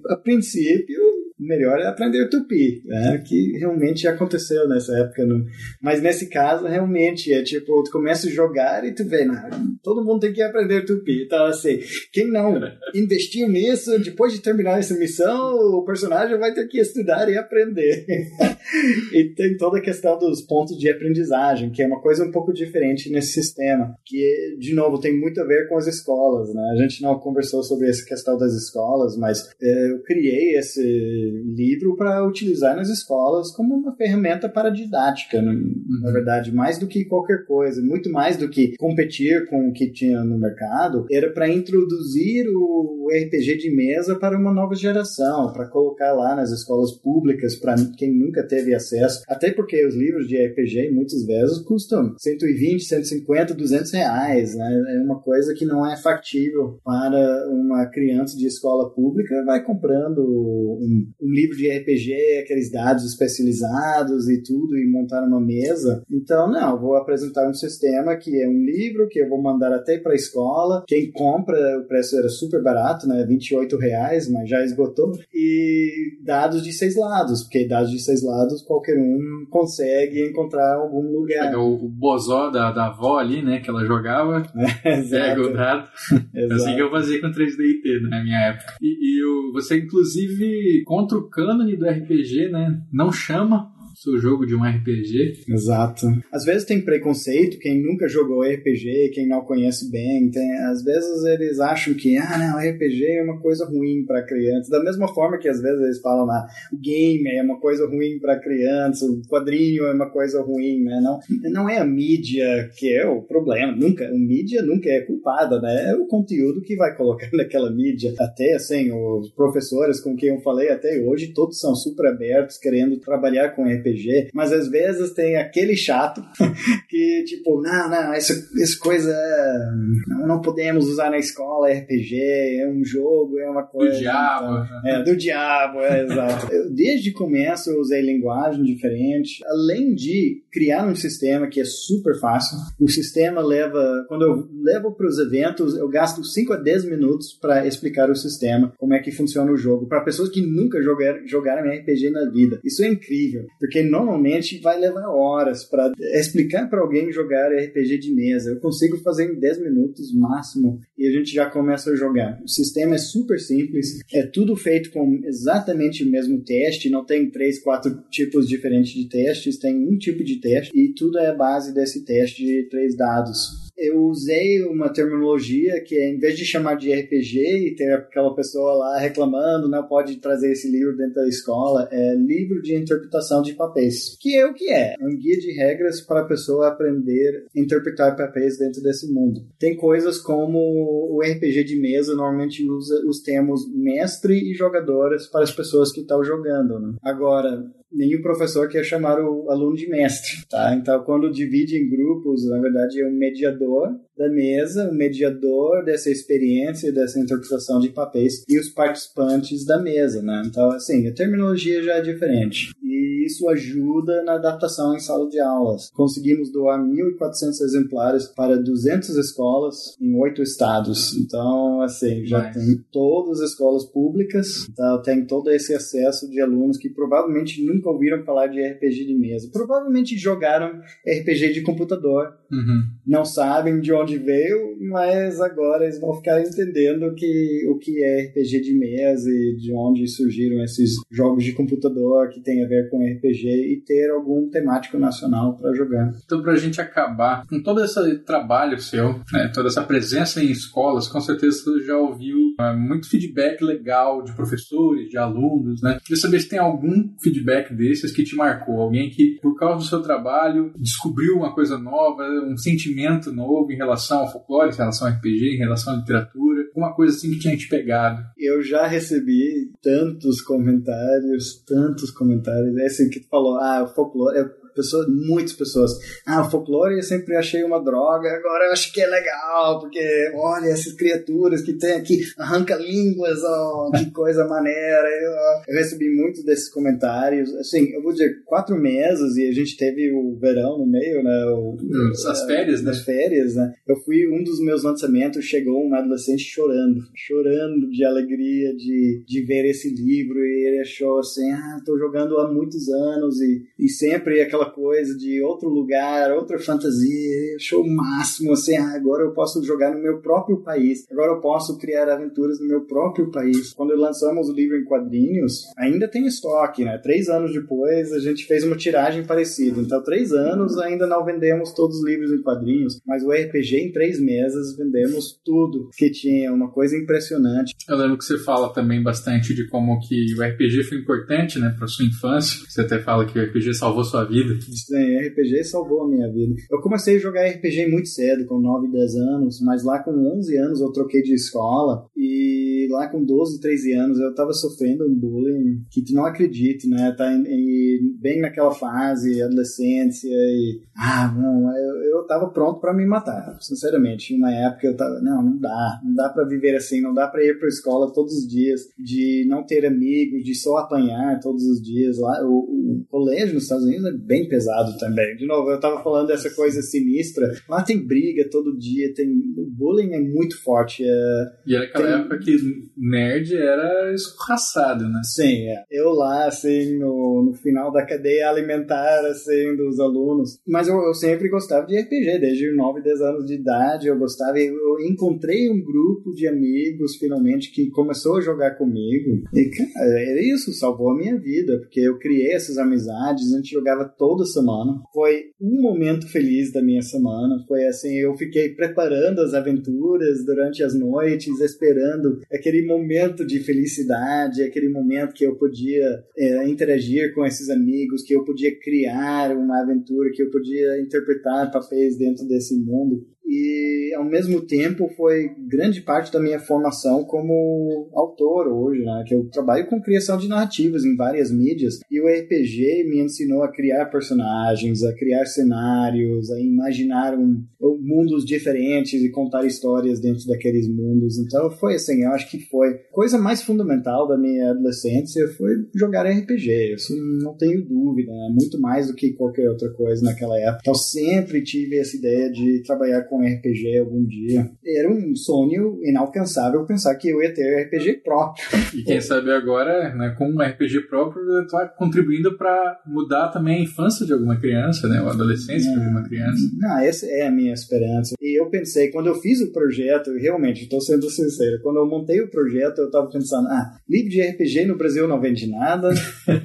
Speaker 4: a princípio melhor é aprender tupi, né? Que realmente aconteceu nessa época. No... Mas nesse caso, realmente, é tipo, tu começa a jogar e tu vê, não, todo mundo tem que aprender tupi. Então, assim, quem não investiu nisso, depois de terminar essa missão, o personagem vai ter que estudar e aprender. e tem toda a questão dos pontos de aprendizagem, que é uma coisa um pouco diferente nesse sistema, que, de novo, tem muito a ver com as escolas, né? A gente não conversou sobre essa questão das escolas, mas é, eu criei esse livro para utilizar nas escolas como uma ferramenta para didática, na, uhum. na verdade, mais do que qualquer coisa, muito mais do que competir com o que tinha no mercado, era para introduzir o RPG de mesa para uma nova geração, para colocar lá nas escolas públicas para quem nunca teve acesso, até porque os livros de RPG muitas vezes custam 120, 150, 200 reais, né? É uma coisa que não é factível para uma criança de escola pública vai comprando um um livro de RPG, aqueles dados especializados e tudo, e montar uma mesa. Então, não, eu vou apresentar um sistema que é um livro que eu vou mandar até para a escola. Quem compra, o preço era super barato, né? 28 reais, mas já esgotou. E dados de seis lados, porque dados de seis lados qualquer um consegue encontrar algum lugar.
Speaker 3: É o, o bozó da, da avó ali, né? Que ela jogava. Pega o dado. assim que eu fazia com 3DIT na minha época. E, e o, você, inclusive, contra o cânone do RPG, né? Não chama seu jogo de um RPG.
Speaker 4: Exato. Às vezes tem preconceito, quem nunca jogou RPG, quem não conhece bem, tem, às vezes eles acham que, ah, não, RPG é uma coisa ruim para criança. Da mesma forma que às vezes eles falam, ah, o game é uma coisa ruim para criança, o quadrinho é uma coisa ruim, né? Não, não é a mídia que é o problema, nunca, a mídia nunca é culpada, né? É o conteúdo que vai colocar naquela mídia. Até, assim, os professores com quem eu falei até hoje, todos são super abertos, querendo trabalhar com RPG RPG, mas às vezes tem aquele chato que, tipo, não, não, essa, essa coisa não, não podemos usar na escola RPG, é um jogo, é uma coisa.
Speaker 3: Do diabo.
Speaker 4: Então, é, do diabo, é exato. Eu, desde o começo eu usei linguagem diferente, além de criar um sistema que é super fácil. O sistema leva, quando eu levo para os eventos, eu gasto 5 a 10 minutos para explicar o sistema, como é que funciona o jogo, para pessoas que nunca jogaram, jogaram RPG na vida. Isso é incrível, porque normalmente vai levar horas para explicar para alguém jogar RPG de mesa. Eu consigo fazer em 10 minutos máximo e a gente já começa a jogar. O sistema é super simples, é tudo feito com exatamente o mesmo teste, não tem três, quatro tipos diferentes de testes, tem um tipo de teste e tudo é base desse teste de três dados eu usei uma terminologia que é, em vez de chamar de RPG e ter aquela pessoa lá reclamando, não pode trazer esse livro dentro da escola, é livro de interpretação de papéis, que é o que é, um guia de regras para a pessoa aprender a interpretar papéis dentro desse mundo. Tem coisas como o RPG de mesa normalmente usa os termos mestre e jogadoras para as pessoas que estão jogando. Né? Agora, nenhum professor quer chamar o aluno de mestre, tá? Então, quando divide em grupos, na verdade é um mediador da mesa, um mediador dessa experiência, dessa interpretação de papéis e os participantes da mesa, né? Então, assim, a terminologia já é diferente. E isso ajuda na adaptação em sala de aulas. Conseguimos doar 1.400 exemplares para 200 escolas em oito estados. Então, assim, já Mas... tem todas as escolas públicas, então tem todo esse acesso de alunos que provavelmente nunca ouviram falar de RPG de mesa. Provavelmente jogaram RPG de computador.
Speaker 3: Uhum.
Speaker 4: Não sabem de onde veio, mas agora eles vão ficar entendendo que, o que é RPG de mesa e de onde surgiram esses jogos de computador que tem a ver com RPG e ter algum temático nacional para jogar.
Speaker 3: Então, para a gente acabar com todo esse trabalho seu, né, toda essa presença em escolas, com certeza você já ouviu é, muito feedback legal de professores, de alunos, né? Queria saber se tem algum feedback desses que te marcou? Alguém que, por causa do seu trabalho, descobriu uma coisa nova, um sentimento novo em relação ao folclore, em relação ao RPG, em relação à literatura? Uma coisa assim que tinha te pegado?
Speaker 4: Eu já recebi tantos comentários, tantos comentários. É assim que tu falou, ah, folclore. Pessoas, muitas pessoas. Ah, o folclore eu sempre achei uma droga, agora eu acho que é legal, porque olha essas criaturas que tem aqui, arranca línguas, ó, que coisa maneira. Eu, eu, recebi muitos desses comentários. Assim, eu vou dizer, quatro meses e a gente teve o verão no meio, né? O,
Speaker 3: As férias, né?
Speaker 4: As férias, né? Eu fui, um dos meus lançamentos, chegou um adolescente chorando, chorando de alegria de, de ver esse livro e ele achou assim, ah, tô jogando há muitos anos e, e sempre aquela coisa de outro lugar, outra fantasia, o máximo, assim, ah, agora eu posso jogar no meu próprio país, agora eu posso criar aventuras no meu próprio país. Quando lançamos o livro em quadrinhos, ainda tem estoque, né? Três anos depois a gente fez uma tiragem parecida, então três anos ainda não vendemos todos os livros em quadrinhos, mas o RPG em três meses vendemos tudo que tinha, uma coisa impressionante.
Speaker 3: Eu lembro que você fala também bastante de como que o RPG foi importante, né, para sua infância. Você até fala que o RPG salvou sua vida.
Speaker 4: Sim, RPG salvou a minha vida. Eu comecei a jogar RPG muito cedo, com 9, 10 anos, mas lá com 11 anos eu troquei de escola e lá com 12, 13 anos eu tava sofrendo um bullying que tu não acredita, né? Tá em, em, bem naquela fase, adolescência e... Ah, bom, eu, eu tava pronto para me matar, sinceramente. Uma época eu tava, não, não dá, não dá para viver assim, não dá para ir para escola todos os dias, de não ter amigos, de só apanhar todos os dias lá. O, o colégio nos Estados Unidos é bem pesado também. De novo, eu tava falando dessa coisa sinistra. Lá tem briga todo dia, tem o bullying é muito forte. É,
Speaker 3: e era aquela tem... época que nerd era escorraçado, né?
Speaker 4: Sim, é. Eu lá, assim, no, no final da cadeia alimentar, assim, dos alunos. Mas eu, eu sempre gostava de RPG, desde 9, 10 anos de idade, eu gostava. Eu encontrei um grupo de amigos, finalmente, que começou a jogar comigo. E, cara, é isso, salvou a minha vida, porque eu criei essas amizades, a gente jogava toda semana. Foi um momento feliz da minha semana. Foi assim, eu fiquei preparando as aventuras durante as noites, esperando aquele momento de felicidade, aquele momento que eu podia é, interagir com esses amigos, que eu podia criar uma aventura, que eu podia interpretar papéis dentro desse mundo e ao mesmo tempo foi grande parte da minha formação como autor hoje, né? Que eu trabalho com criação de narrativas em várias mídias e o RPG me ensinou a criar personagens, a criar cenários, a imaginar um, mundos diferentes e contar histórias dentro daqueles mundos. Então foi assim, eu acho que foi coisa mais fundamental da minha adolescência foi jogar RPG. Isso não tenho dúvida, né? muito mais do que qualquer outra coisa naquela época. Então sempre tive essa ideia de trabalhar com um RPG algum dia. Era um sonho inalcançável pensar que eu ia ter RPG próprio.
Speaker 3: E quem sabe agora, né, com um RPG próprio, está contribuindo para mudar também a infância de alguma criança, né, ou a adolescência é, de alguma criança.
Speaker 4: Não, essa é a minha esperança. E eu pensei, quando eu fiz o projeto, realmente, estou sendo sincero, quando eu montei o projeto, eu estava pensando, ah, livro de RPG no Brasil não vende nada,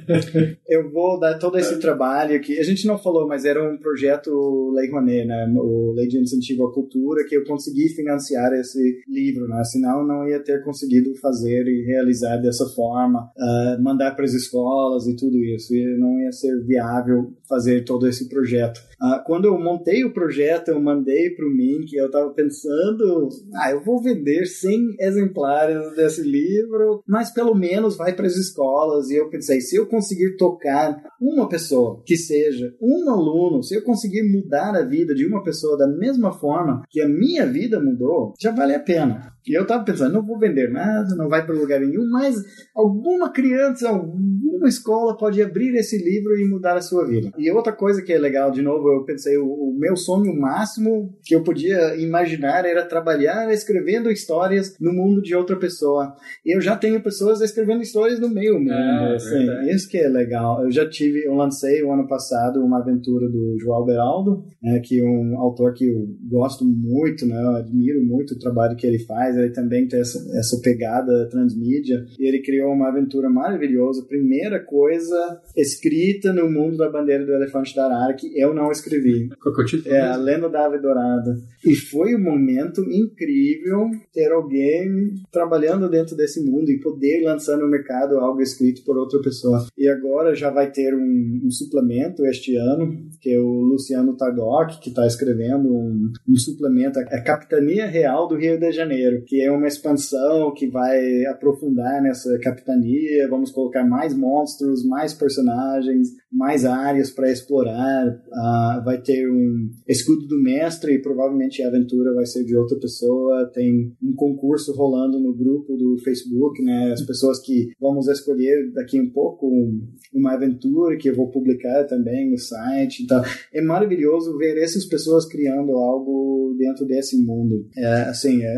Speaker 4: eu vou dar todo esse trabalho aqui. A gente não falou, mas era um projeto Lei Rouanet, né, o Lei de Incentivo Cultura, que eu consegui financiar esse livro, né? senão não ia ter conseguido fazer e realizar dessa forma, uh, mandar para as escolas e tudo isso, e não ia ser viável fazer todo esse projeto. Uh, quando eu montei o projeto, eu mandei para o Mink, eu estava pensando, ah, eu vou vender 100 exemplares desse livro, mas pelo menos vai para as escolas, e eu pensei, se eu conseguir tocar uma pessoa, que seja um aluno, se eu conseguir mudar a vida de uma pessoa da mesma forma, forma que a minha vida mudou, já vale a pena. E eu tava pensando, não vou vender nada, não vai para lugar nenhum, mas alguma criança, alguma escola pode abrir esse livro e mudar a sua vida. E outra coisa que é legal, de novo, eu pensei, o, o meu sonho máximo que eu podia imaginar era trabalhar escrevendo histórias no mundo de outra pessoa. E eu já tenho pessoas escrevendo histórias no meu mundo. É, assim, isso que é legal. Eu já tive, eu lancei o ano passado uma aventura do João Beraldo, né, que é um autor que eu gosto muito, né, eu admiro muito o trabalho que ele faz ele também tem essa, essa pegada transmídia. E ele criou uma aventura maravilhosa. Primeira coisa escrita no mundo da bandeira do elefante da arara que eu não escrevi.
Speaker 3: Qual
Speaker 4: é o
Speaker 3: título?
Speaker 4: É A Lenda da Ave Dourada. E foi um momento incrível ter alguém trabalhando dentro desse mundo e poder lançar no mercado algo escrito por outra pessoa. E agora já vai ter um, um suplemento este ano, que é o Luciano Tardoc, que está escrevendo um, um suplemento, a Capitania Real do Rio de Janeiro que é uma expansão que vai aprofundar nessa capitania, vamos colocar mais monstros, mais personagens, mais áreas para explorar, uh, vai ter um escudo do mestre e provavelmente a aventura vai ser de outra pessoa, tem um concurso rolando no grupo do Facebook, né, as pessoas que vamos escolher daqui um pouco uma aventura que eu vou publicar também no site, então é maravilhoso ver essas pessoas criando algo dentro desse mundo, é, assim, é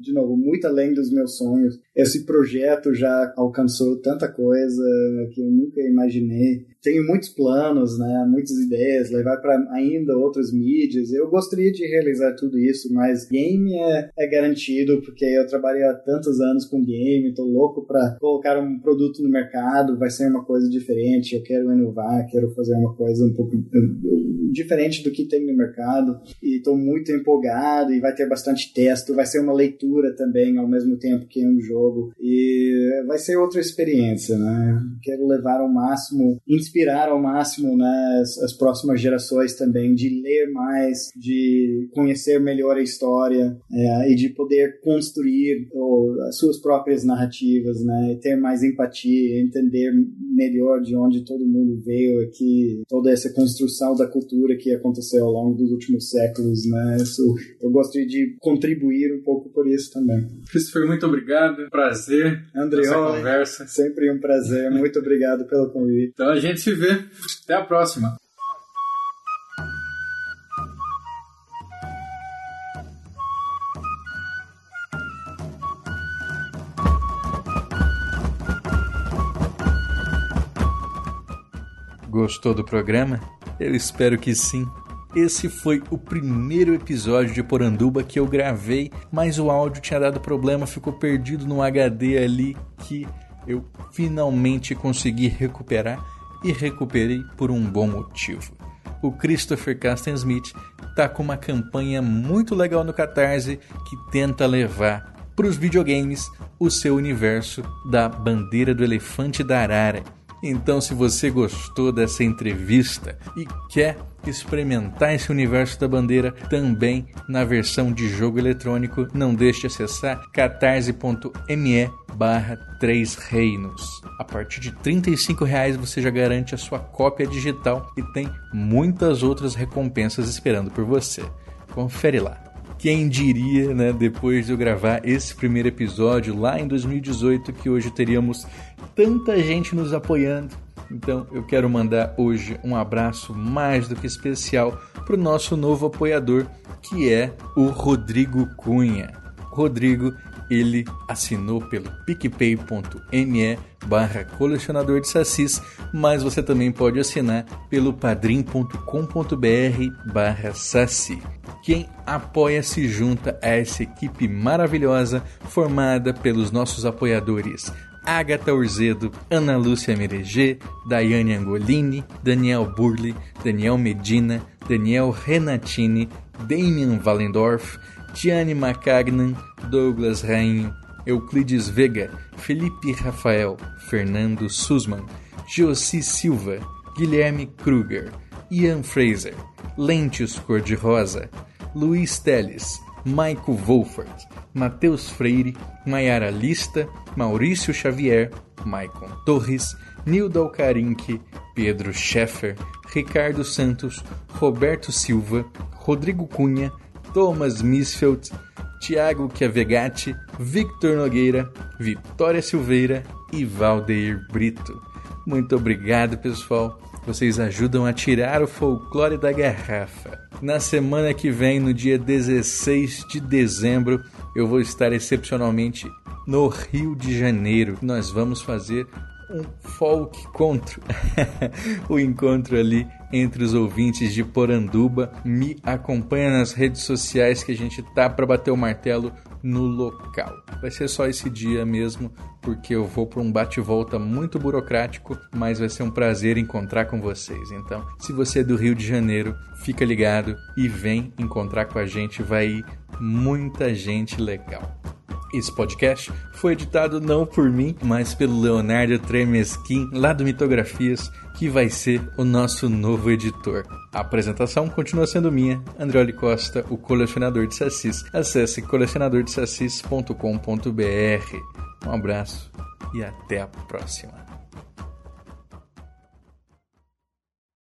Speaker 4: de novo, muito além dos meus sonhos. Esse projeto já alcançou tanta coisa que eu nunca imaginei tenho muitos planos, né, muitas ideias, levar para ainda outras mídias. Eu gostaria de realizar tudo isso, mas game é, é garantido porque eu trabalho há tantos anos com game, tô louco para colocar um produto no mercado, vai ser uma coisa diferente. Eu quero inovar, quero fazer uma coisa um pouco diferente do que tem no mercado e estou muito empolgado e vai ter bastante texto, vai ser uma leitura também ao mesmo tempo que um jogo jogo. E vai ser outra experiência, né? Quero levar ao máximo, inspirar ao máximo né, as, as próximas gerações também, de ler mais, de conhecer melhor a história é, e de poder construir ou, as suas próprias narrativas, né? Ter mais empatia, entender melhor de onde todo mundo veio aqui, toda essa construção da cultura que aconteceu ao longo dos últimos séculos, né? Isso, eu gostaria de contribuir um pouco por isso também.
Speaker 5: Christopher, muito obrigado. Prazer.
Speaker 4: Andrioli,
Speaker 5: conversa.
Speaker 4: Sempre um prazer. Muito obrigado pelo convite.
Speaker 5: Então a gente se vê. Até a próxima. Gostou do programa? Eu espero que sim. Esse foi o primeiro episódio de Poranduba que eu gravei, mas o áudio tinha dado problema, ficou perdido no HD ali que eu finalmente consegui recuperar e recuperei por um bom motivo. O Christopher Casten Smith está com uma campanha muito legal no Catarse que tenta levar para os videogames o seu universo da bandeira do elefante da arara então, se você gostou dessa entrevista e quer experimentar esse universo da bandeira também na versão de jogo eletrônico, não deixe de acessar catarse.me barra 3 reinos. A partir de R$ reais você já garante a sua cópia digital e tem muitas outras recompensas esperando por você. Confere lá. Quem diria, né, depois de eu gravar esse primeiro episódio lá em 2018, que hoje teríamos tanta gente nos apoiando. Então eu quero mandar hoje um abraço mais do que especial para o nosso novo apoiador, que é o Rodrigo Cunha. Rodrigo, ele assinou pelo picpay.me barra colecionador de sacis, mas você também pode assinar pelo padrim.com.br barra saci. Quem apoia se junta a essa equipe maravilhosa formada pelos nossos apoiadores Agatha Urzedo, Ana Lúcia Mereger, Daiane Angolini, Daniel Burli, Daniel Medina, Daniel Renatini, Damian Wallendorf, Tiane Macagnan, Douglas Rainho, Euclides Vega, Felipe Rafael, Fernando Sussman, Josi Silva, Guilherme Kruger, Ian Fraser, Lentes Cor-de-Rosa, Luiz Teles, Maico Wolfert, Matheus Freire, Maiara Lista, Maurício Xavier, Maicon Torres, Nildo Alcarinque, Pedro Scheffer, Ricardo Santos, Roberto Silva, Rodrigo Cunha, Thomas Misfeld, Tiago Chiavegatti, Victor Nogueira, Vitória Silveira e Valdeir Brito. Muito obrigado, pessoal. Vocês ajudam a tirar o folclore da garrafa. Na semana que vem, no dia 16 de dezembro, eu vou estar excepcionalmente no Rio de Janeiro. Nós vamos fazer um folk encontro, o encontro ali entre os ouvintes de Poranduba. Me acompanha nas redes sociais que a gente tá para bater o martelo no local. Vai ser só esse dia mesmo, porque eu vou para um bate-volta muito burocrático, mas vai ser um prazer encontrar com vocês. Então, se você é do Rio de Janeiro, fica ligado e vem encontrar com a gente, vai ir muita gente legal. Esse podcast foi editado não por mim, mas pelo Leonardo Tremesquim, lá do Mitografias, que vai ser o nosso novo editor. A apresentação continua sendo minha, Andrioli Costa, o colecionador de sacis. Acesse colecionadordesacis.com.br. Um abraço e até a próxima.